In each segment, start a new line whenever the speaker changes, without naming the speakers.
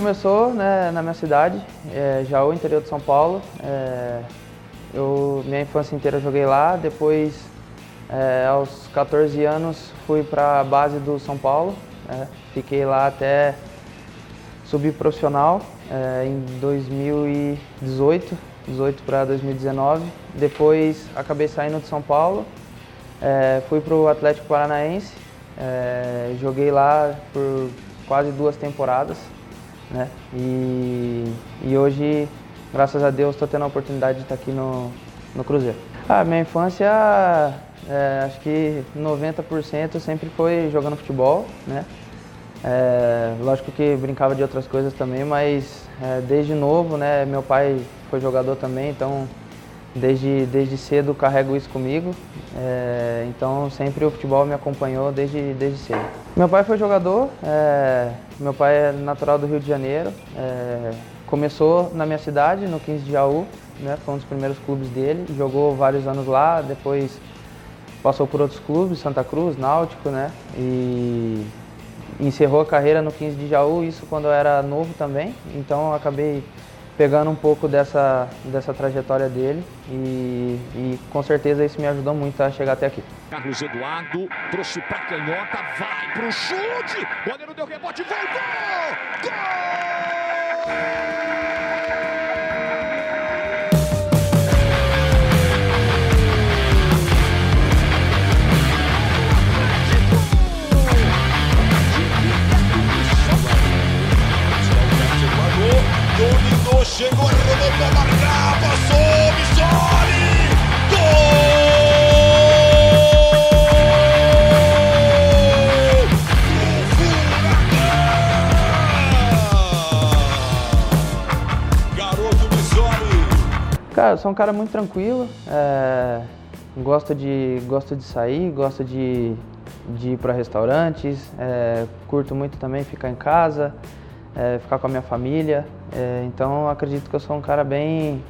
começou né, na minha cidade, é, Jaú, interior de São Paulo. É, eu, minha infância inteira joguei lá, depois é, aos 14 anos fui para a base do São Paulo, é, fiquei lá até subir profissional é, em 2018, 18 para 2019. Depois acabei saindo de São Paulo, é, fui para o Atlético Paranaense, é, joguei lá por quase duas temporadas, né? E, e hoje, graças a Deus, estou tendo a oportunidade de estar aqui no, no Cruzeiro. A minha infância, é, acho que 90% sempre foi jogando futebol, né? É, lógico que brincava de outras coisas também, mas é, desde novo, né? Meu pai foi jogador também, então desde, desde cedo carrego isso comigo. É, então sempre o futebol me acompanhou desde, desde cedo. Meu pai foi jogador, é, meu pai é natural do Rio de Janeiro. É, começou na minha cidade, no 15 de Jaú, né? Foi um dos primeiros clubes dele. Jogou vários anos lá, depois passou por outros clubes, Santa Cruz, Náutico, né? E encerrou a carreira no 15 de Jaú, isso quando eu era novo também, então acabei pegando um pouco dessa, dessa trajetória dele e, e, com certeza isso me ajudou muito a chegar até aqui.
Carlos Eduardo trouxe para canhota, vai pro chute, o goleiro deu rebote, voltou! Gol!
Cara, eu sou um cara muito tranquilo, é, gosto, de, gosto de sair, gosto de, de ir para restaurantes, é, curto muito também ficar em casa, é, ficar com a minha família. É, então acredito que eu sou um cara bem,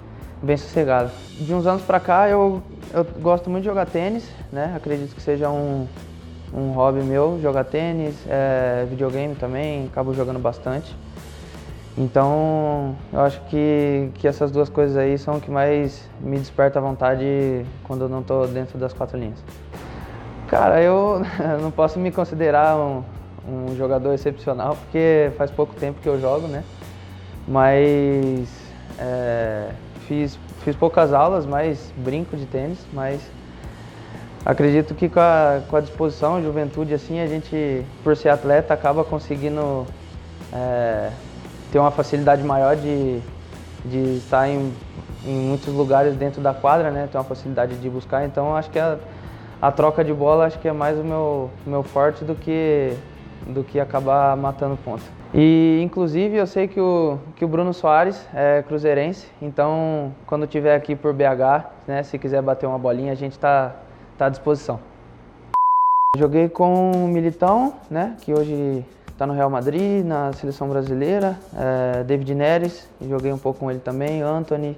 bem sossegado. De uns anos para cá eu, eu gosto muito de jogar tênis, né? Acredito que seja um, um hobby meu jogar tênis, é, videogame também, acabo jogando bastante. Então eu acho que, que essas duas coisas aí são o que mais me desperta a vontade quando eu não estou dentro das quatro linhas. Cara, eu não posso me considerar um, um jogador excepcional porque faz pouco tempo que eu jogo, né? Mas é, fiz, fiz poucas aulas, mas brinco de tênis, mas acredito que com a, com a disposição, a juventude, assim, a gente, por ser atleta, acaba conseguindo é, ter uma facilidade maior de, de estar em, em muitos lugares dentro da quadra, né? Ter uma facilidade de buscar, então acho que a, a troca de bola acho que é mais o meu, meu forte do que, do que acabar matando ponta. E inclusive eu sei que o, que o Bruno Soares é cruzeirense, então quando tiver aqui por BH, né, se quiser bater uma bolinha, a gente está tá à disposição. Joguei com o Militão, né, que hoje está no Real Madrid, na seleção brasileira, é, David Neres, joguei um pouco com ele também, Anthony.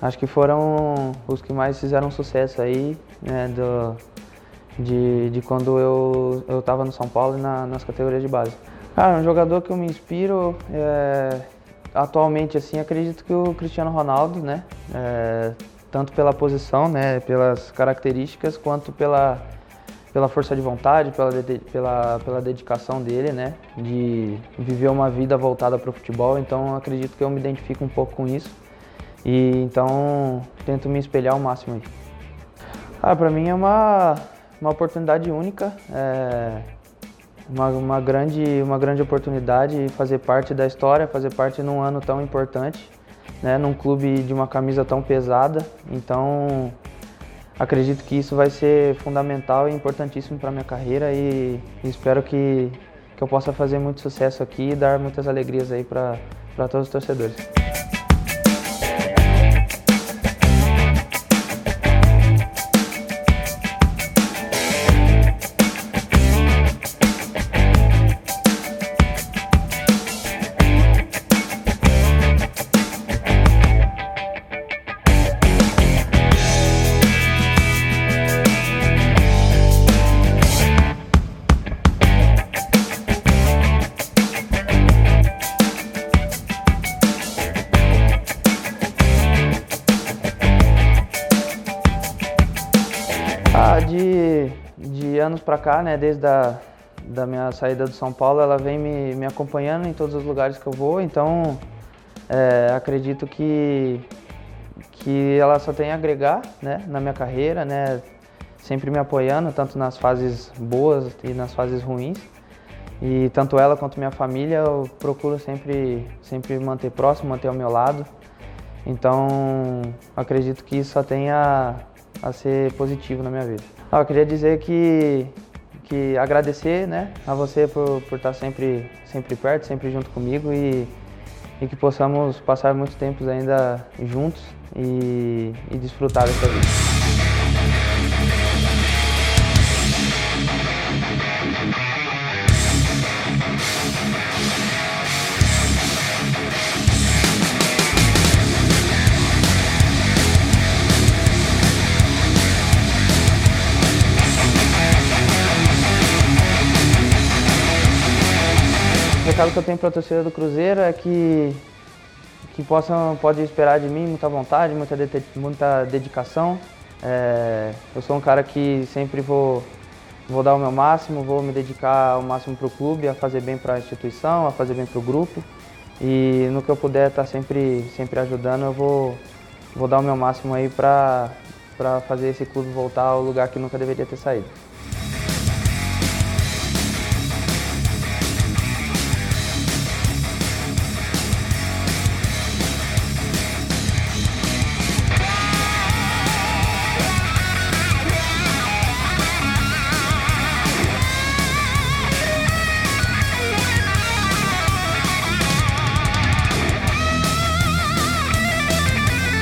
Acho que foram os que mais fizeram sucesso aí, né, do, de, de quando eu estava no São Paulo e na, nas categorias de base. Cara, um jogador que eu me inspiro é, atualmente, assim, acredito que o Cristiano Ronaldo, né? É, tanto pela posição, né? Pelas características, quanto pela, pela força de vontade, pela, pela, pela dedicação dele, né? De viver uma vida voltada para o futebol. Então, acredito que eu me identifico um pouco com isso. E então, tento me espelhar ao máximo aí. Ah, para mim é uma, uma oportunidade única. É, uma, uma, grande, uma grande oportunidade fazer parte da história, fazer parte num ano tão importante, né, num clube de uma camisa tão pesada. Então, acredito que isso vai ser fundamental e importantíssimo para minha carreira e, e espero que, que eu possa fazer muito sucesso aqui e dar muitas alegrias aí para todos os torcedores. Para cá, né, desde a da minha saída do São Paulo, ela vem me, me acompanhando em todos os lugares que eu vou, então é, acredito que, que ela só tem a agregar né, na minha carreira, né, sempre me apoiando, tanto nas fases boas e nas fases ruins. E tanto ela quanto minha família eu procuro sempre, sempre manter próximo, manter ao meu lado. Então acredito que isso só tem a, a ser positivo na minha vida. Ah, eu queria dizer que, que agradecer né, a você por, por estar sempre, sempre perto, sempre junto comigo e, e que possamos passar muitos tempos ainda juntos e, e desfrutar dessa vida. Recado que eu tenho para a torcida do Cruzeiro é que, que possam, pode esperar de mim muita vontade, muita, muita dedicação. É, eu sou um cara que sempre vou, vou dar o meu máximo, vou me dedicar ao máximo para o clube, a fazer bem para a instituição, a fazer bem para o grupo. E no que eu puder estar tá sempre, sempre ajudando, eu vou, vou dar o meu máximo aí para fazer esse clube voltar ao lugar que nunca deveria ter saído.